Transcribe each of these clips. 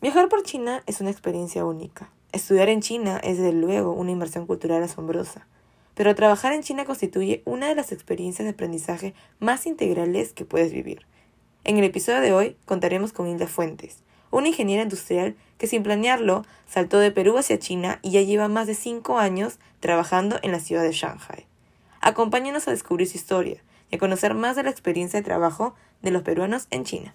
Viajar por China es una experiencia única. Estudiar en China es desde luego una inversión cultural asombrosa, pero trabajar en China constituye una de las experiencias de aprendizaje más integrales que puedes vivir. En el episodio de hoy contaremos con Hilda Fuentes, una ingeniera industrial que sin planearlo saltó de Perú hacia China y ya lleva más de cinco años trabajando en la ciudad de Shanghai. Acompáñanos a descubrir su historia y a conocer más de la experiencia de trabajo de los peruanos en China.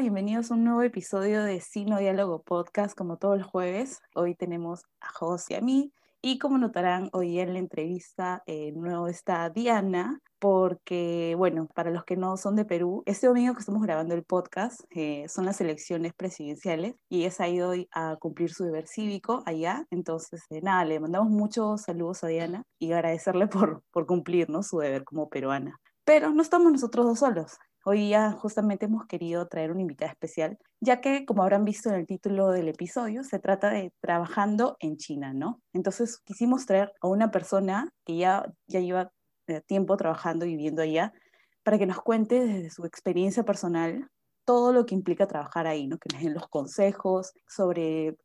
Bienvenidos a un nuevo episodio de Sino Diálogo Podcast, como todos los jueves. Hoy tenemos a José y a mí, y como notarán, hoy en la entrevista eh, nuevo está Diana, porque, bueno, para los que no son de Perú, este domingo que estamos grabando el podcast eh, son las elecciones presidenciales y ella ha ido a cumplir su deber cívico allá. Entonces, eh, nada, le mandamos muchos saludos a Diana y agradecerle por, por cumplir ¿no? su deber como peruana. Pero no estamos nosotros dos solos. Hoy ya justamente hemos querido traer una invitada especial, ya que, como habrán visto en el título del episodio, se trata de trabajando en China, ¿no? Entonces quisimos traer a una persona que ya, ya lleva eh, tiempo trabajando y viviendo allá, para que nos cuente desde su experiencia personal todo lo que implica trabajar ahí, ¿no? Que nos den los consejos sobre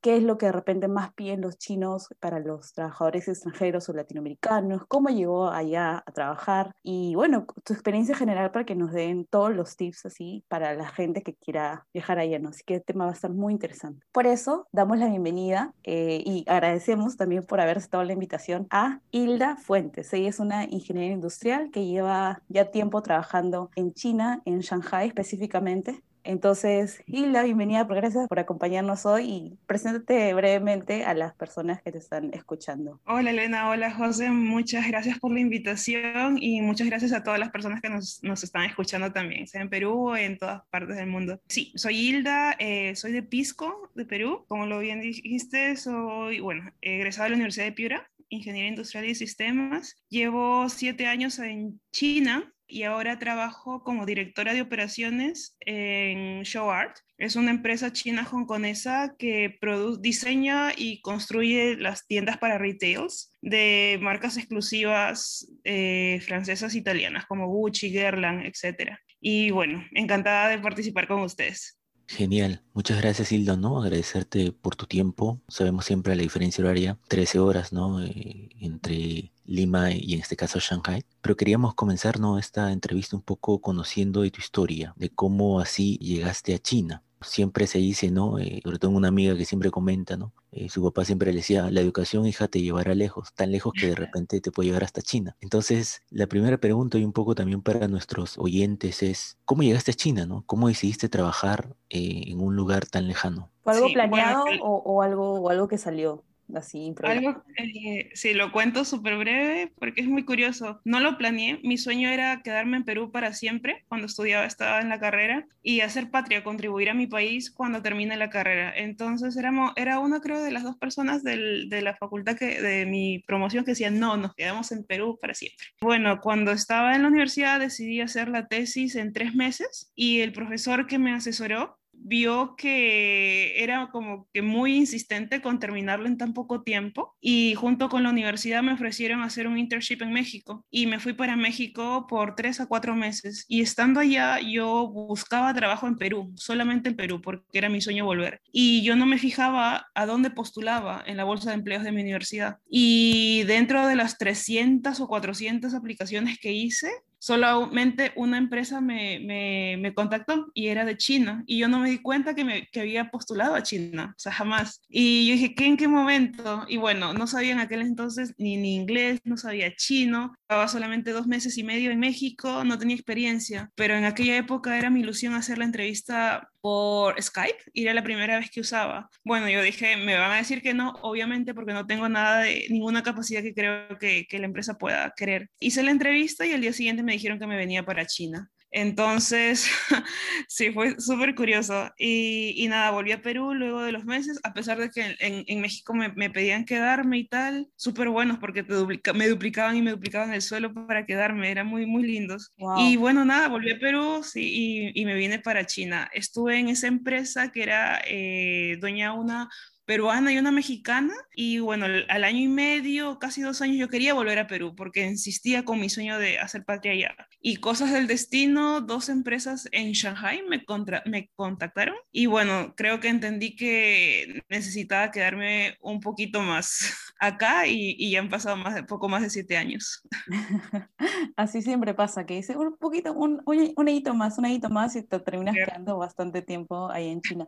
qué es lo que de repente más piden los chinos para los trabajadores extranjeros o latinoamericanos, cómo llegó allá a trabajar y bueno, tu experiencia general para que nos den todos los tips así para la gente que quiera viajar allá, ¿no? Así que el tema va a estar muy interesante. Por eso, damos la bienvenida eh, y agradecemos también por haber aceptado la invitación a Hilda Fuentes. Ella es una ingeniera industrial que lleva ya tiempo trabajando en China, en Shanghai específicamente. Entonces, Hilda, bienvenida, gracias por acompañarnos hoy y preséntate brevemente a las personas que te están escuchando. Hola Elena, hola José, muchas gracias por la invitación y muchas gracias a todas las personas que nos, nos están escuchando también, sea en Perú o en todas partes del mundo. Sí, soy Hilda, eh, soy de Pisco, de Perú, como lo bien dijiste, soy, bueno, egresada de la Universidad de Piura, Ingeniería Industrial y Sistemas. Llevo siete años en China y ahora trabajo como directora de operaciones en Show Art. Es una empresa china hongkonesa que diseña y construye las tiendas para retails de marcas exclusivas eh, francesas e italianas como Gucci, Guerlain, etc. Y bueno, encantada de participar con ustedes. Genial, muchas gracias Hilda, ¿no? Agradecerte por tu tiempo. Sabemos siempre la diferencia horaria, 13 horas, ¿no? Eh, entre Lima y en este caso Shanghai. Pero queríamos comenzar, ¿no? Esta entrevista un poco conociendo de tu historia, de cómo así llegaste a China siempre se dice, ¿no? Eh, sobre todo una amiga que siempre comenta, ¿no? Eh, su papá siempre le decía, la educación, hija, te llevará lejos, tan lejos que de repente te puede llevar hasta China. Entonces, la primera pregunta y un poco también para nuestros oyentes es, ¿cómo llegaste a China, ¿no? ¿Cómo decidiste trabajar eh, en un lugar tan lejano? ¿Fue algo planeado o, algo, o algo que salió? Así Algo, eh, sí, lo cuento súper breve porque es muy curioso. No lo planeé. Mi sueño era quedarme en Perú para siempre cuando estudiaba, estaba en la carrera y hacer patria, contribuir a mi país cuando termine la carrera. Entonces éramos, era una, creo, de las dos personas del, de la facultad que, de mi promoción que decían, no, nos quedamos en Perú para siempre. Bueno, cuando estaba en la universidad decidí hacer la tesis en tres meses y el profesor que me asesoró vio que era como que muy insistente con terminarlo en tan poco tiempo y junto con la universidad me ofrecieron hacer un internship en México y me fui para México por tres a cuatro meses y estando allá yo buscaba trabajo en Perú, solamente en Perú porque era mi sueño volver. Y yo no me fijaba a dónde postulaba en la bolsa de empleos de mi universidad. Y dentro de las 300 o 400 aplicaciones que hice solamente una empresa me, me, me, contactó y era de China y yo no me di cuenta que, me, que había postulado a China, o sea, jamás. Y yo dije, ¿qué en qué momento? Y bueno, no sabía en aquel entonces ni, ni inglés, no sabía chino, estaba solamente dos meses y medio en México, no tenía experiencia, pero en aquella época era mi ilusión hacer la entrevista por Skype y era la primera vez que usaba. Bueno, yo dije, me van a decir que no, obviamente porque no tengo nada de ninguna capacidad que creo que, que la empresa pueda querer. Hice la entrevista y al día siguiente me dijeron que me venía para China. Entonces, sí, fue súper curioso. Y, y, nada, volví a Perú luego de los meses, a pesar de que en, en México me, me, pedían quedarme y tal, súper buenos porque te duplica, me duplicaban y me duplicaban el suelo para quedarme, eran muy, muy lindos. Wow. Y bueno, nada, volví a Perú sí, y, y, me vine para China. Estuve en esa empresa que era eh, dueña una peruana y una mexicana. Y bueno, al año y medio, casi dos años, yo quería volver a Perú porque insistía con mi sueño de hacer patria allá. Y cosas del destino, dos empresas en Shanghai me, contra me contactaron. Y bueno, creo que entendí que necesitaba quedarme un poquito más acá y, y ya han pasado más, poco más de siete años. Así siempre pasa, que dice un poquito, un, un, un hito más, un hito más y te terminas quedando bastante tiempo ahí en China.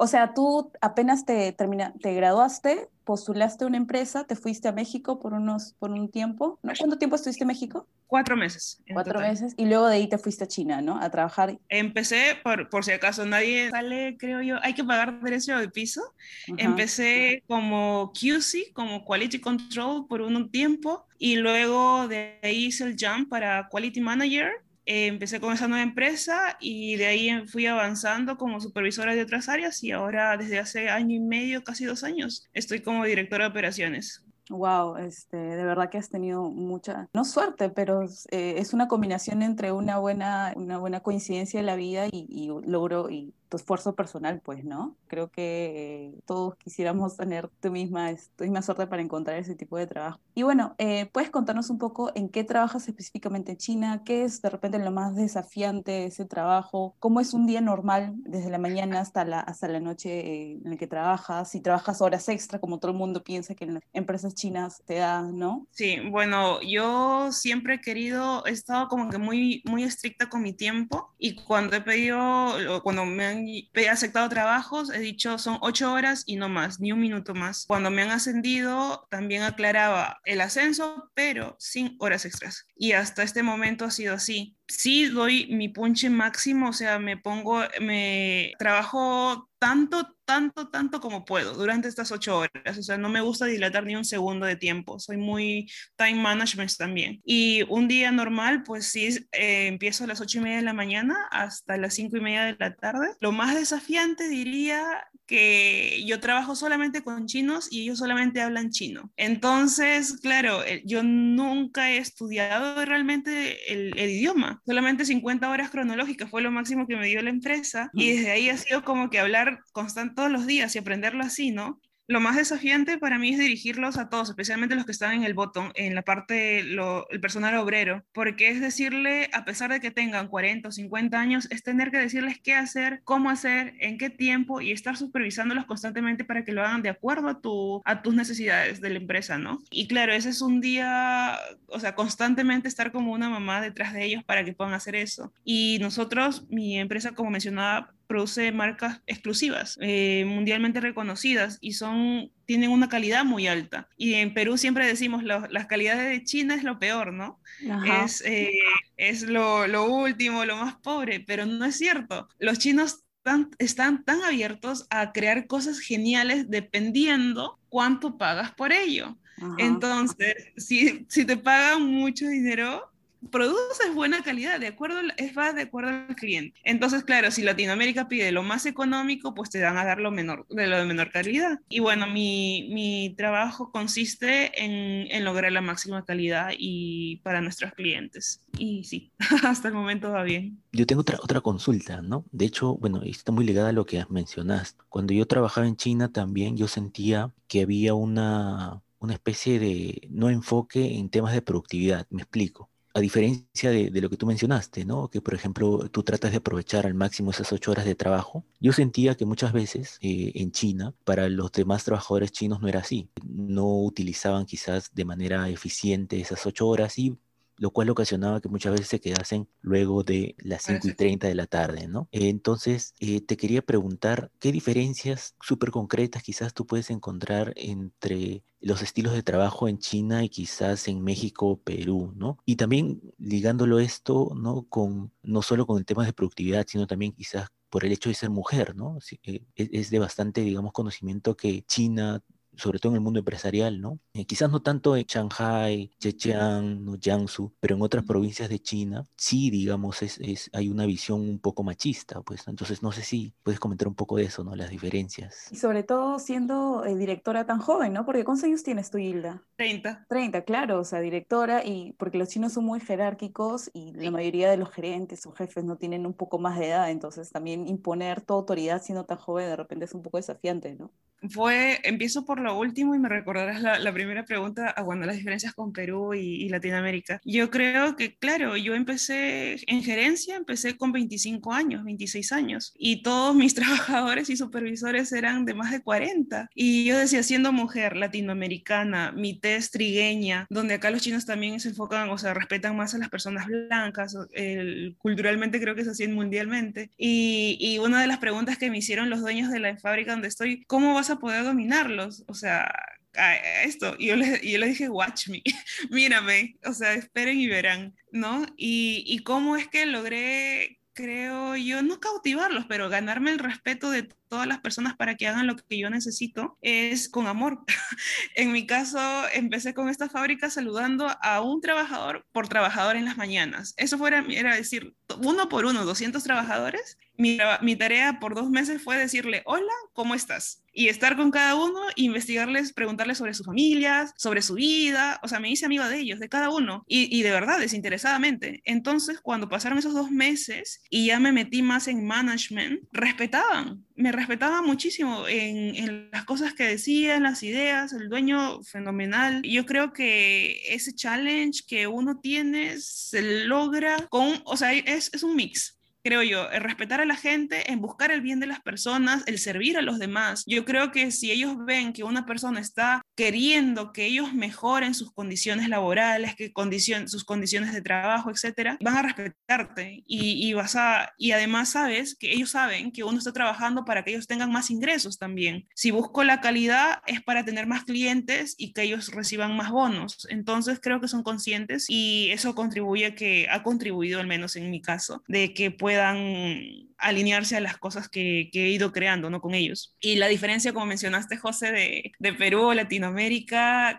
O sea, tú apenas te, termina, te graduaste, postulaste una empresa, te fuiste a México por, unos, por un tiempo. ¿no? ¿Cuánto tiempo estuviste en México? Cuatro meses. Cuatro total. meses. Y luego de ahí te fuiste a China, ¿no? A trabajar. Empecé, por, por si acaso nadie sale, creo yo, hay que pagar derecho de piso. Ajá. Empecé como QC, como Quality Control por un tiempo. Y luego de ahí hice el jump para Quality Manager eh, empecé con esa nueva empresa y de ahí fui avanzando como supervisora de otras áreas y ahora desde hace año y medio, casi dos años, estoy como directora de operaciones. Wow, este, de verdad que has tenido mucha, no suerte, pero eh, es una combinación entre una buena, una buena coincidencia de la vida y, y logro y tu esfuerzo personal, pues, ¿no? Creo que eh, todos quisiéramos tener tu misma, tu misma suerte para encontrar ese tipo de trabajo. Y bueno, eh, ¿puedes contarnos un poco en qué trabajas específicamente en China? ¿Qué es de repente lo más desafiante de ese trabajo? ¿Cómo es un día normal desde la mañana hasta la, hasta la noche eh, en el que trabajas? Si trabajas horas extra, como todo el mundo piensa que en las empresas chinas te da, ¿no? Sí, bueno, yo siempre he querido, he estado como que muy, muy estricta con mi tiempo y cuando he pedido, cuando me han he aceptado trabajos, he dicho son ocho horas y no más, ni un minuto más. Cuando me han ascendido, también aclaraba el ascenso, pero sin horas extras. Y hasta este momento ha sido así. Sí doy mi punche máximo, o sea, me pongo, me trabajo tanto, tanto, tanto como puedo durante estas ocho horas. O sea, no me gusta dilatar ni un segundo de tiempo. Soy muy time management también. Y un día normal, pues sí, eh, empiezo a las ocho y media de la mañana hasta las cinco y media de la tarde. Lo más desafiante diría que yo trabajo solamente con chinos y ellos solamente hablan chino. Entonces, claro, eh, yo nunca he estudiado realmente el, el, idioma. Solamente 50 horas cronológicas fue lo máximo que me dio la empresa y desde ahí ha sido como que hablar constante todos los días y aprenderlo así, ¿no? Lo más desafiante para mí es dirigirlos a todos, especialmente los que están en el botón, en la parte, lo, el personal obrero, porque es decirle, a pesar de que tengan 40 o 50 años, es tener que decirles qué hacer, cómo hacer, en qué tiempo y estar supervisándolos constantemente para que lo hagan de acuerdo a, tu, a tus necesidades de la empresa, ¿no? Y claro, ese es un día, o sea, constantemente estar como una mamá detrás de ellos para que puedan hacer eso. Y nosotros, mi empresa, como mencionaba, produce marcas exclusivas, eh, mundialmente reconocidas y son, tienen una calidad muy alta. Y en Perú siempre decimos, lo, las calidades de China es lo peor, ¿no? Ajá. Es, eh, es lo, lo, último, lo más pobre, pero no es cierto. Los chinos tan, están tan abiertos a crear cosas geniales dependiendo cuánto pagas por ello. Ajá. Entonces, si, si te pagan mucho dinero, produces buena calidad, de acuerdo, es va de acuerdo al cliente. Entonces, claro, si Latinoamérica pide lo más económico, pues te dan a dar lo menor, de lo de menor calidad. Y bueno, mi, mi trabajo consiste en, en, lograr la máxima calidad y para nuestros clientes. Y sí, hasta el momento va bien. Yo tengo otra, otra consulta, ¿no? De hecho, bueno, está muy ligada a lo que mencionaste. Cuando yo trabajaba en China también yo sentía que había una, una especie de no enfoque en temas de productividad. Me explico a diferencia de, de, lo que tú mencionaste, ¿no? Que por ejemplo tú tratas de aprovechar al máximo esas ocho horas de trabajo. Yo sentía que muchas veces eh, en China, para los demás trabajadores chinos no era así. No utilizaban quizás de manera eficiente esas ocho horas y lo cual ocasionaba que muchas veces se quedasen luego de las 5 y 30 de la tarde, ¿no? Entonces, eh, te quería preguntar, ¿qué diferencias súper concretas quizás tú puedes encontrar entre los estilos de trabajo en China y quizás en México Perú, ¿no? Y también ligándolo esto, ¿no? Con, no solo con el tema de productividad, sino también quizás por el hecho de ser mujer, ¿no? Es, es de bastante, digamos, conocimiento que China sobre todo en el mundo empresarial, ¿no? Eh, quizás no tanto en Shanghai, Zhejiang, ¿no? Jiangsu, pero en otras provincias de China sí, digamos, es, es, hay una visión un poco machista, pues. Entonces, no sé si puedes comentar un poco de eso, ¿no? Las diferencias. Y sobre todo siendo eh, directora tan joven, ¿no? Porque ¿cuántos años tienes tú, Hilda? 30. 30, claro, o sea, directora, y porque los chinos son muy jerárquicos y la mayoría de los gerentes o jefes no tienen un poco más de edad, entonces también imponer tu autoridad siendo tan joven de repente es un poco desafiante, ¿no? Fue, empiezo por lo último y me recordarás la, la primera pregunta a cuando las diferencias con Perú y, y, Latinoamérica. Yo creo que, claro, yo empecé en gerencia, empecé con 25 años, 26 años, y todos mis trabajadores y supervisores eran de más de 40. Y yo decía, siendo mujer latinoamericana, mi tez trigueña, donde acá los chinos también se enfocan, o sea, respetan más a las personas blancas, el, culturalmente creo que es así mundialmente. Y, y una de las preguntas que me hicieron los dueños de la fábrica donde estoy, ¿cómo vas a poder dominarlos? O sea, esto. Y yo le, yo le dije, watch me, mírame, o sea, esperen y verán, ¿no? Y, y cómo es que logré, creo yo, no cautivarlos, pero ganarme el respeto de todas las personas para que hagan lo que yo necesito es con amor. en mi caso, empecé con esta fábrica saludando a un trabajador por trabajador en las mañanas. Eso fuera, era decir, uno por uno, 200 trabajadores. Mi, tarea por dos meses fue decirle, hola, ¿cómo estás? Y estar con cada uno, investigarles, preguntarles sobre sus familias, sobre su vida. O sea, me hice amiga de ellos, de cada uno. Y de verdad, desinteresadamente. Entonces, cuando pasaron esos dos meses y ya me metí más en management, respetaban me respetaba muchísimo en, en, las cosas que decía, en las ideas, el dueño fenomenal. Yo creo que ese challenge que uno tiene se logra con, o sea, es, es un mix creo yo, el respetar a la gente, en buscar el bien de las personas, el servir a los demás. Yo creo que si ellos ven que una persona está queriendo que ellos mejoren sus condiciones laborales, que condicion sus condiciones de trabajo, etcétera, van a respetarte y, y, vas a, y además sabes que ellos saben que uno está trabajando para que ellos tengan más ingresos también. Si busco la calidad es para tener más clientes y que ellos reciban más bonos. Entonces creo que son conscientes y eso contribuye que ha contribuido al menos en mi caso de que pueda puedan alinearse a las cosas que, que, he ido creando, ¿no? Con ellos. Y la diferencia, como mencionaste, José, de, de Perú, Latinoamérica,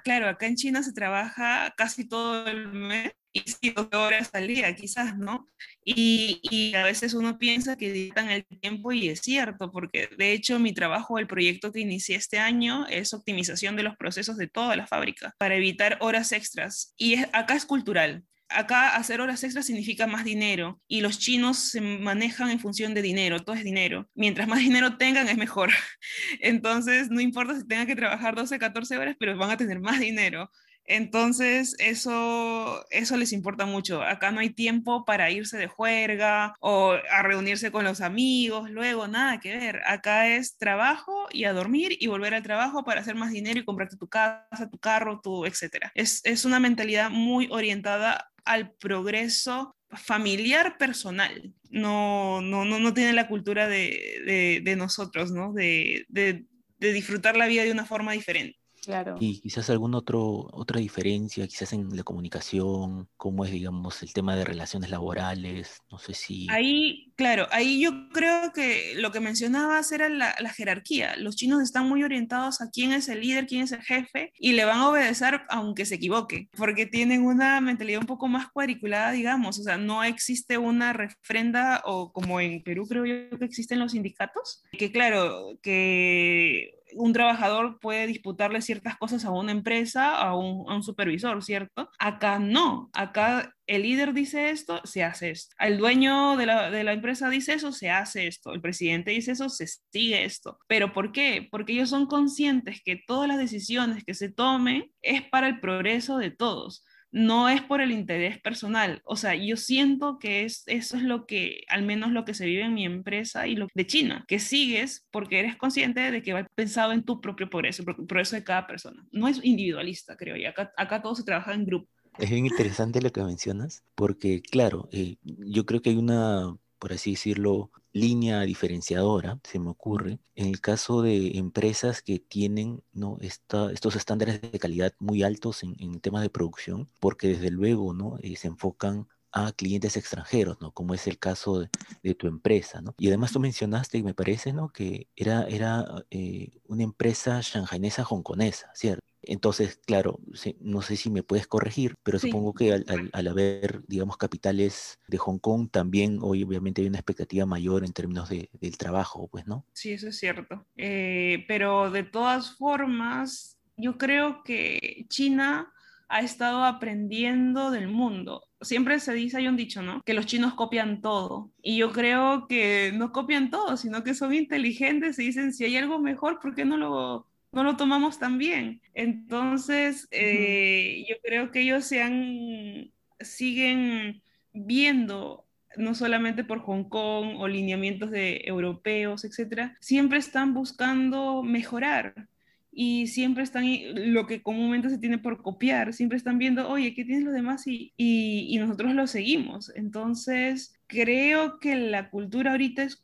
claro, acá en China se trabaja casi todo el mes y sí, 12 horas al día, quizás, ¿no? Y, a veces uno piensa que editan el tiempo y es cierto, porque de hecho mi trabajo, el proyecto que inicié este año es optimización de los procesos de toda la fábrica para evitar horas extras. Y acá es cultural acá hacer horas extras significa más dinero y los chinos se manejan en función de dinero, todo es dinero. Mientras más dinero tengan es mejor. Entonces, no importa si tengan que trabajar 12, 14 horas, pero van a tener más dinero. Entonces, eso, eso les importa mucho. Acá no hay tiempo para irse de juerga o a reunirse con los amigos, luego nada que ver. Acá es trabajo y a dormir y volver al trabajo para hacer más dinero y comprarte tu casa, tu carro, tu, etc. Es, es una mentalidad muy orientada al progreso familiar personal. No, no, no, no tiene la cultura de, de, de nosotros, ¿no? De, de, de disfrutar la vida de una forma diferente. Claro. Y quizás alguna otro, otra diferencia, quizás en la comunicación, cómo es, digamos, el tema de relaciones laborales, no sé si... Ahí, claro, ahí yo creo que lo que mencionabas era la, la, jerarquía. Los chinos están muy orientados a quién es el líder, quién es el jefe, y le van a obedecer aunque se equivoque, porque tienen una mentalidad un poco más cuadriculada, digamos, o sea, no existe una refrenda o como en Perú creo yo que existen los sindicatos, que claro, que un trabajador puede disputarle ciertas cosas a una empresa, a un, supervisor, ¿cierto? Acá no, acá el líder dice esto, se hace esto. El dueño de la, de la, empresa dice eso, se hace esto. El presidente dice eso, se sigue esto. ¿Pero por qué? Porque ellos son conscientes que todas las decisiones que se tomen es para el progreso de todos no es por el interés personal. O sea, yo siento que es, eso es lo que, al menos lo que se vive en mi empresa y lo de China, que sigues porque eres consciente de que va pensado en tu propio progreso, el progreso de cada persona. No es individualista, creo, y acá, acá todo se trabaja en grupo. Es bien interesante lo que mencionas, porque claro, eh, yo creo que hay una, por así decirlo, línea diferenciadora, se me ocurre, en el caso de empresas que tienen ¿no? Estos estándares de calidad muy altos en, en temas de producción, porque desde luego ¿no? Eh, se enfocan a clientes extranjeros, ¿no? Como es el caso de, tu empresa, ¿no? Y además tú mencionaste, me parece, ¿no? Que era, era eh, una empresa shanghainesa hongkonesa, ¿cierto? Entonces, claro, no sé si me puedes corregir, pero supongo que al, haber, digamos, capitales de Hong Kong, también hoy obviamente hay una expectativa mayor en términos de, del trabajo, pues, ¿no? Sí, eso es cierto. Eh, pero de todas formas, yo creo que China ha estado aprendiendo del mundo. Siempre se dice, hay un dicho, ¿no? Que los chinos copian todo. Y yo creo que no copian todo, sino que son inteligentes y dicen, si hay algo mejor, ¿por qué no lo, no lo tomamos tan bien? Entonces, eh, yo creo que ellos se han, siguen viendo no solamente por Hong Kong o lineamientos de europeos, etcétera, siempre están buscando mejorar y siempre están lo que comúnmente se tiene por copiar, siempre están viendo, oye, ¿qué tienen los demás? Y, y, nosotros lo seguimos. Entonces, creo que la cultura ahorita es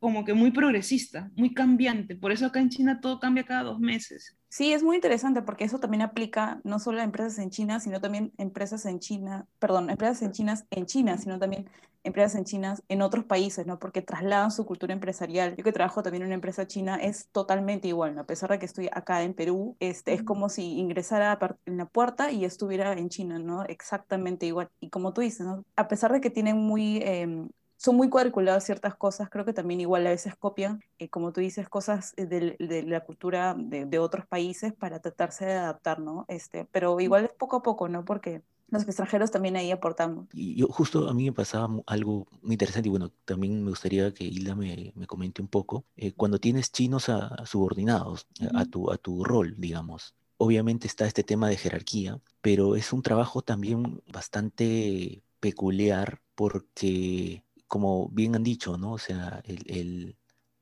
como que muy progresista, muy cambiante. Por eso acá en China todo cambia cada dos meses. Sí, es muy interesante porque eso también aplica no solo a empresas en China, sino también empresas en China, perdón, empresas en China en China, sino también empresas en China en otros países, ¿no? Porque trasladan su cultura empresarial. Yo que trabajo también en una empresa china es totalmente igual, ¿no? A pesar de que estoy acá en Perú, este, es como si ingresara en la puerta y estuviera en China, ¿no? Exactamente igual. Y como tú dices, ¿no? A pesar de que tienen muy em, son muy cuadriculadas ciertas cosas, creo que también igual a veces copian, eh, como tú dices, cosas de, de la cultura de, de, otros países para tratarse de adaptar, ¿no? Este, pero igual es poco a poco, ¿no? Porque los extranjeros también ahí aportamos. Y yo justo a mí me pasaba algo muy interesante y bueno, también me gustaría que Hilda me, me comente un poco. Eh, cuando tienes chinos a, subordinados a, tu, a tu rol, digamos, obviamente está este tema de jerarquía, pero es un trabajo también bastante peculiar porque como bien han dicho, ¿no? O sea, el,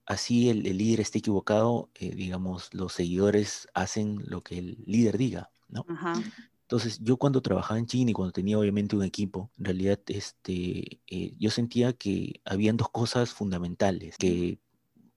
así el, líder esté equivocado, eh, digamos, los seguidores hacen lo que el líder diga, ¿no? Entonces, yo cuando trabajaba en China y cuando tenía obviamente un equipo, en realidad este, eh, yo sentía que habían dos cosas fundamentales que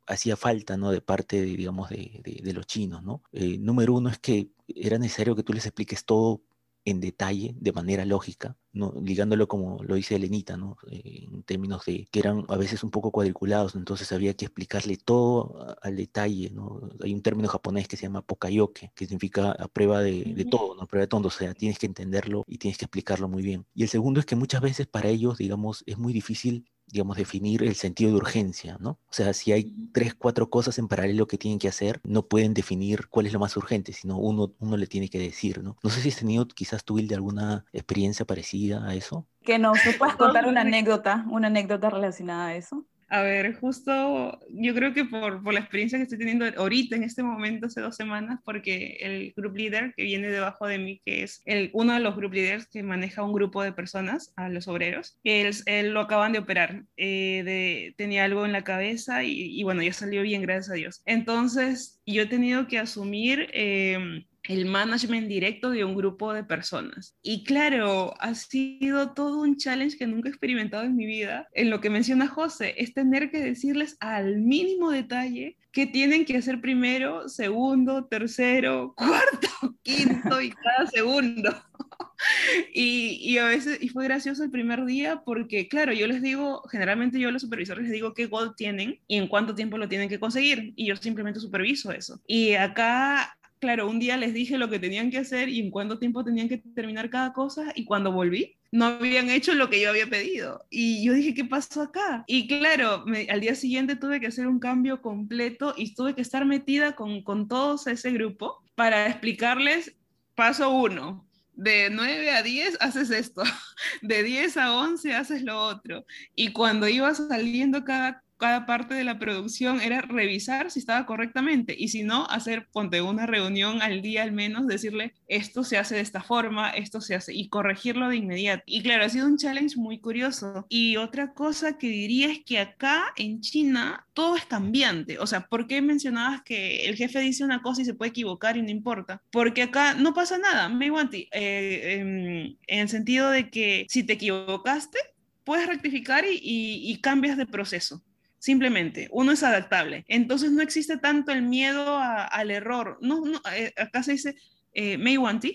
hacía falta, ¿no? De parte, de, digamos, de, de, los chinos, ¿no? Eh, número uno es que era necesario que tú les expliques todo en detalle, de manera lógica, ¿no? ligándolo como lo dice Elenita, ¿no? Eh, en términos de que eran a veces un poco cuadriculados, entonces había que explicarle todo al detalle. ¿no? Hay un término japonés que se llama pokayoke, que significa a prueba de, de todo, ¿no? a prueba de todo, o sea, tienes que entenderlo y tienes que explicarlo muy bien. Y el segundo es que muchas veces para ellos, digamos, es muy difícil digamos, definir el sentido de urgencia, ¿no? O sea, si hay tres, cuatro cosas en paralelo que tienen que hacer, no pueden definir cuál es lo más urgente, sino uno, uno le tiene que decir, ¿no? No sé si has tenido quizás tú, de alguna experiencia parecida a eso. Que nos puedas contar una anécdota, una anécdota relacionada a eso. A ver, justo yo creo que por, por, la experiencia que estoy teniendo ahorita, en este momento, hace dos semanas, porque el group leader que viene debajo de mí, que es el, uno de los group leaders que maneja un grupo de personas, a los obreros, él, él lo acaban de operar, eh, de, tenía algo en la cabeza y, y, bueno, ya salió bien, gracias a Dios. Entonces, yo he tenido que asumir... Eh, el management directo de un grupo de personas. Y claro, ha sido todo un challenge que nunca he experimentado en mi vida. En lo que menciona José, es tener que decirles al mínimo detalle qué tienen que hacer primero, segundo, tercero, cuarto, quinto y cada segundo. Y, y, a veces, y fue gracioso el primer día porque, claro, yo les digo, generalmente yo a los supervisores les digo qué goal tienen y en cuánto tiempo lo tienen que conseguir. Y yo simplemente superviso eso. Y acá claro, un día les dije lo que tenían que hacer y en cuánto tiempo tenían que terminar cada cosa y cuando volví no habían hecho lo que yo había pedido. Y yo dije, ¿qué pasó acá? Y claro, al día siguiente tuve que hacer un cambio completo y tuve que estar metida con, con todos ese grupo para explicarles paso uno, de 9 a 10 haces esto, de 10 a 11 haces lo otro. Y cuando iba saliendo cada cada parte de la producción era revisar si estaba correctamente y si no, hacer, ponte una reunión al día al menos, decirle esto se hace de esta forma, esto se hace y corregirlo de inmediato. Y claro, ha sido un challenge muy curioso. Y otra cosa que diría es que acá en China todo es cambiante. O sea, ¿por qué mencionabas que el jefe dice una cosa y se puede equivocar y no importa? Porque acá no pasa nada, me eh, en, en el sentido de que si te equivocaste, puedes rectificar y cambias de proceso. Simplemente, uno es adaptable. Entonces no existe tanto el miedo al error. No, no, eh, acá se dice, eh, may want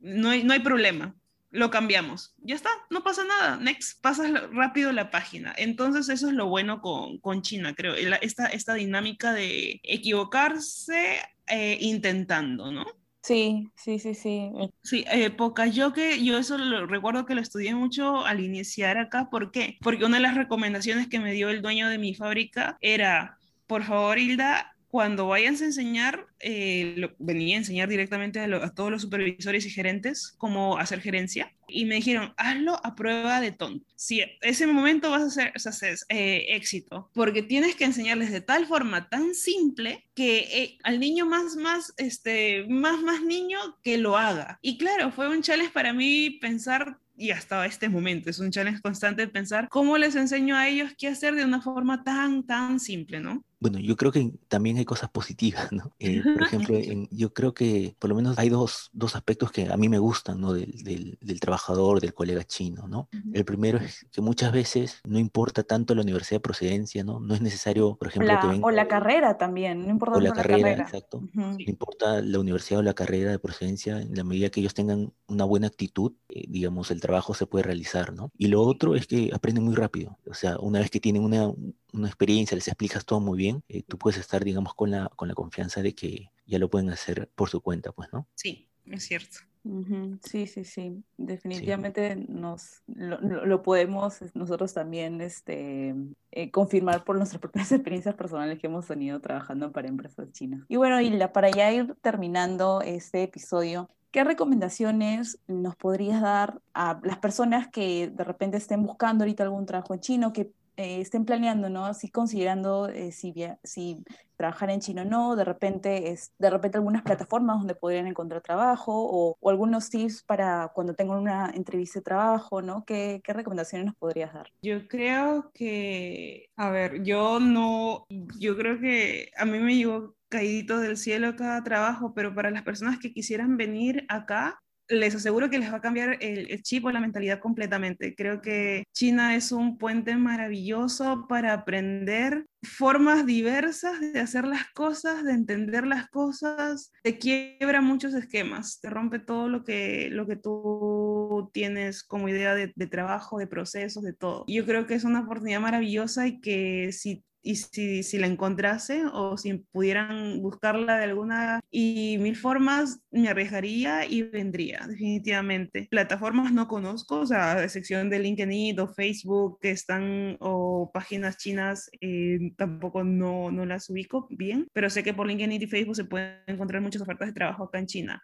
no hay, no hay problema. lo cambiamos. Ya está, no pasa nada. Next, pasas rápido la página. Entonces eso es lo bueno con, con China, creo. Esta, esta dinámica de equivocarse eh, intentando, ¿no? Sí, sí, sí, sí. Sí, eh, yo que yo eso lo, recuerdo que lo estudié mucho al iniciar acá. ¿Por qué? Porque una de las recomendaciones que me dio el dueño de mi fábrica era, por favor, Hilda, cuando vayas a enseñar, eh, venía a enseñar directamente a, todos los supervisores y gerentes cómo hacer gerencia. Y me dijeron, hazlo a prueba de tonto. Si ese momento vas a hacer, eh, éxito, porque tienes que enseñarles de tal forma tan simple que eh, al niño más, más, este, más, más niño que lo haga. Y claro, fue un challenge para mí pensar y hasta este momento es un challenge constante pensar cómo les enseño a ellos qué hacer de una forma tan, tan simple, ¿no? Bueno, yo creo que también hay cosas positivas, ¿no? Eh, por ejemplo, yo creo que por lo menos hay dos, dos aspectos que a mí me gustan, ¿no? Del, del, del trabajador, del colega chino, ¿no? El primero es que muchas veces no importa tanto la universidad de procedencia, ¿no? No es necesario, por ejemplo, que venga, O la carrera también, no importa o la, carrera, exacto. No importa la universidad o la carrera de procedencia, en la medida que ellos tengan una buena actitud, eh, digamos, el trabajo se puede realizar, ¿no? Y lo otro es que aprenden muy rápido. O sea, una vez que tienen una, una experiencia, les explicas todo muy bien, eh, tú puedes estar, digamos, con la, con la confianza de que ya lo pueden hacer por su cuenta, pues, ¿no? Sí, es cierto. Sí, sí, sí. Definitivamente nos lo, podemos nosotros también este, eh, confirmar por nuestras propias experiencias personales que hemos tenido trabajando para empresas chinas. Y bueno, Hilda, para ya ir terminando este episodio, ¿qué recomendaciones nos podrías dar a las personas que de repente estén buscando ahorita algún trabajo en chino, que eh, estén planeando, ¿no? Así considerando eh, si, si trabajar en chino o no, de repente, es, de repente algunas plataformas donde podrían encontrar trabajo o, algunos tips para cuando tengan una entrevista de trabajo, ¿no? ¿Qué, ¿Qué, recomendaciones nos podrías dar? Yo creo que, a ver, yo no, yo creo que a mí me llegó caídito del cielo cada trabajo, pero para las personas que quisieran venir acá, les aseguro que les va a cambiar el, chip o la mentalidad completamente. Creo que China es un puente maravilloso para aprender formas diversas de hacer las cosas, de entender las cosas, te quiebra muchos esquemas, te rompe todo lo que, lo que tú tienes como idea de, de trabajo, de procesos, de todo. Yo creo que es una oportunidad maravillosa y que si y si, si, la encontrase o si pudieran buscarla de alguna y mil formas, me arriesgaría y vendría, definitivamente. Plataformas no conozco, o sea, de sección de LinkedIn o Facebook que están, o páginas chinas, eh, tampoco no, no las ubico bien, pero sé que por LinkedIn y Facebook se pueden encontrar muchas ofertas de trabajo acá en China.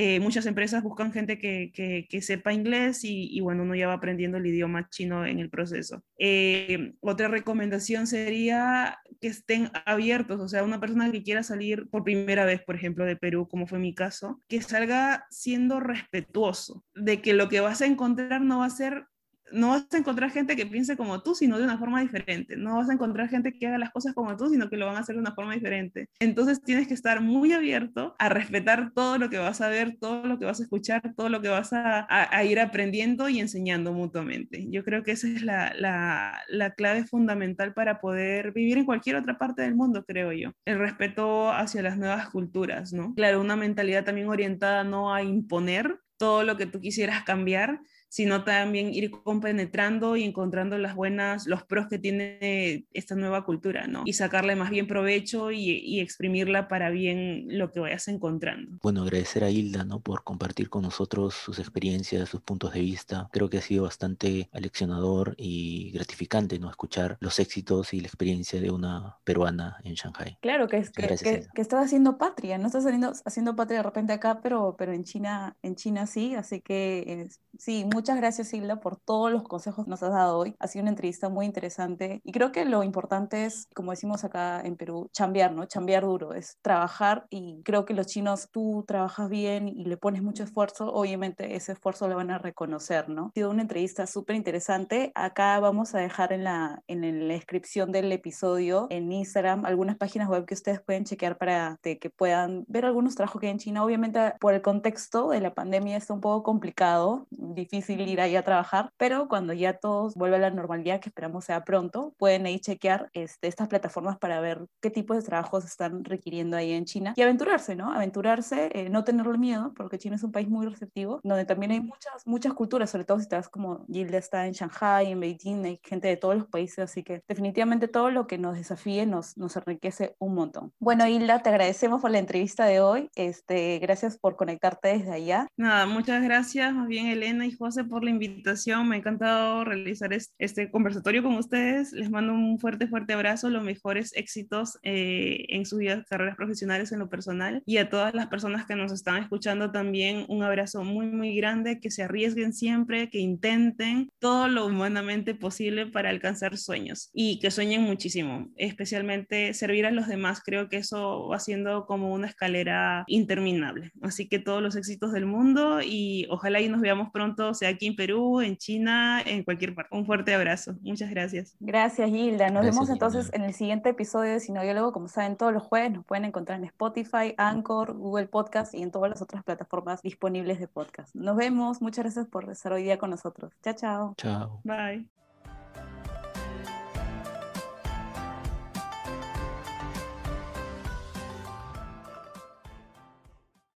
Eh, muchas empresas buscan gente que, que, sepa inglés y, y, bueno, uno ya va aprendiendo el idioma chino en el proceso. Eh, otra recomendación sería que estén abiertos, o sea, una persona que quiera salir por primera vez, por ejemplo, de Perú, como fue mi caso, que salga siendo respetuoso, de que lo que vas a encontrar no va a ser no vas a encontrar gente que piense como tú, sino de una forma diferente. No vas a encontrar gente que haga las cosas como tú, sino que lo van a hacer de una forma diferente. Entonces tienes que estar muy abierto a respetar todo lo que vas a ver, todo lo que vas a escuchar, todo lo que vas a, ir aprendiendo y enseñando mutuamente. Yo creo que esa es la, la, clave fundamental para poder vivir en cualquier otra parte del mundo, creo yo. El respeto hacia las nuevas culturas, ¿no? Claro, una mentalidad también orientada no a imponer todo lo que tú quisieras cambiar, sino también ir compenetrando y encontrando las buenas, los pros que tiene esta nueva cultura, ¿no? Y sacarle más bien provecho y, exprimirla para bien lo que vayas encontrando. Bueno, agradecer a Hilda, ¿no? Por compartir con nosotros sus experiencias, sus puntos de vista. Creo que ha sido bastante aleccionador y gratificante, ¿no? Escuchar los éxitos y la experiencia de una peruana en Shanghai. Claro, que, es, que, que, estás haciendo patria, no estás haciendo, haciendo patria de repente acá, pero, pero en China, en China sí, así que sí, muy Muchas gracias, Hilda, por todos los consejos que nos has dado hoy. Ha sido una entrevista muy interesante y creo que lo importante es, como decimos acá en Perú, chambear, ¿no? Chambear duro, es trabajar y creo que los chinos, tú trabajas bien y le pones mucho esfuerzo, obviamente ese esfuerzo lo van a reconocer, ¿no? Ha sido una entrevista súper interesante. Acá vamos a dejar en la, en la descripción del episodio en Instagram algunas páginas web que ustedes pueden chequear para que puedan ver algunos trabajos que hay en China. Obviamente por el contexto de la pandemia está un poco complicado difícil ir ahí a trabajar, pero cuando ya todos vuelve a la normalidad, que esperamos sea pronto, pueden ahí chequear este, estas plataformas para ver qué tipo de trabajos están requiriendo ahí en China y aventurarse, ¿no? Aventurarse, eh, no tenerle miedo, porque China es un país muy receptivo, donde también hay muchas, muchas culturas, sobre todo si estás como Gilda está en Shanghai, en Beijing, hay gente de todos los países, así que definitivamente todo lo que nos desafíe nos, nos enriquece un montón. Bueno, Hilda, te agradecemos por la entrevista de hoy, este, gracias por conectarte desde allá. Nada, muchas gracias, más bien Elena y José por la invitación, me ha encantado realizar este conversatorio con ustedes, les mando un fuerte, fuerte abrazo, los mejores éxitos eh, en sus carreras profesionales en lo personal. Y a todas las personas que nos están escuchando también un abrazo muy, muy grande, que se arriesguen siempre, que intenten todo lo humanamente posible para alcanzar sueños y que sueñen muchísimo, especialmente servir a los demás. Creo que eso va siendo como una escalera interminable. Así que todos los éxitos del mundo y ojalá y nos veamos pronto, sea aquí en Perú, en China, en cualquier parte. Un fuerte abrazo. Muchas gracias. Gracias, Hilda. Nos vemos entonces en el siguiente episodio de Sinodiólogo. Como saben, todos los jueves nos pueden encontrar en Spotify, Anchor, Google Podcast y en todas las otras plataformas disponibles de podcast. Nos vemos. Muchas gracias por estar hoy día con nosotros. Chao, chao. Chao. Bye.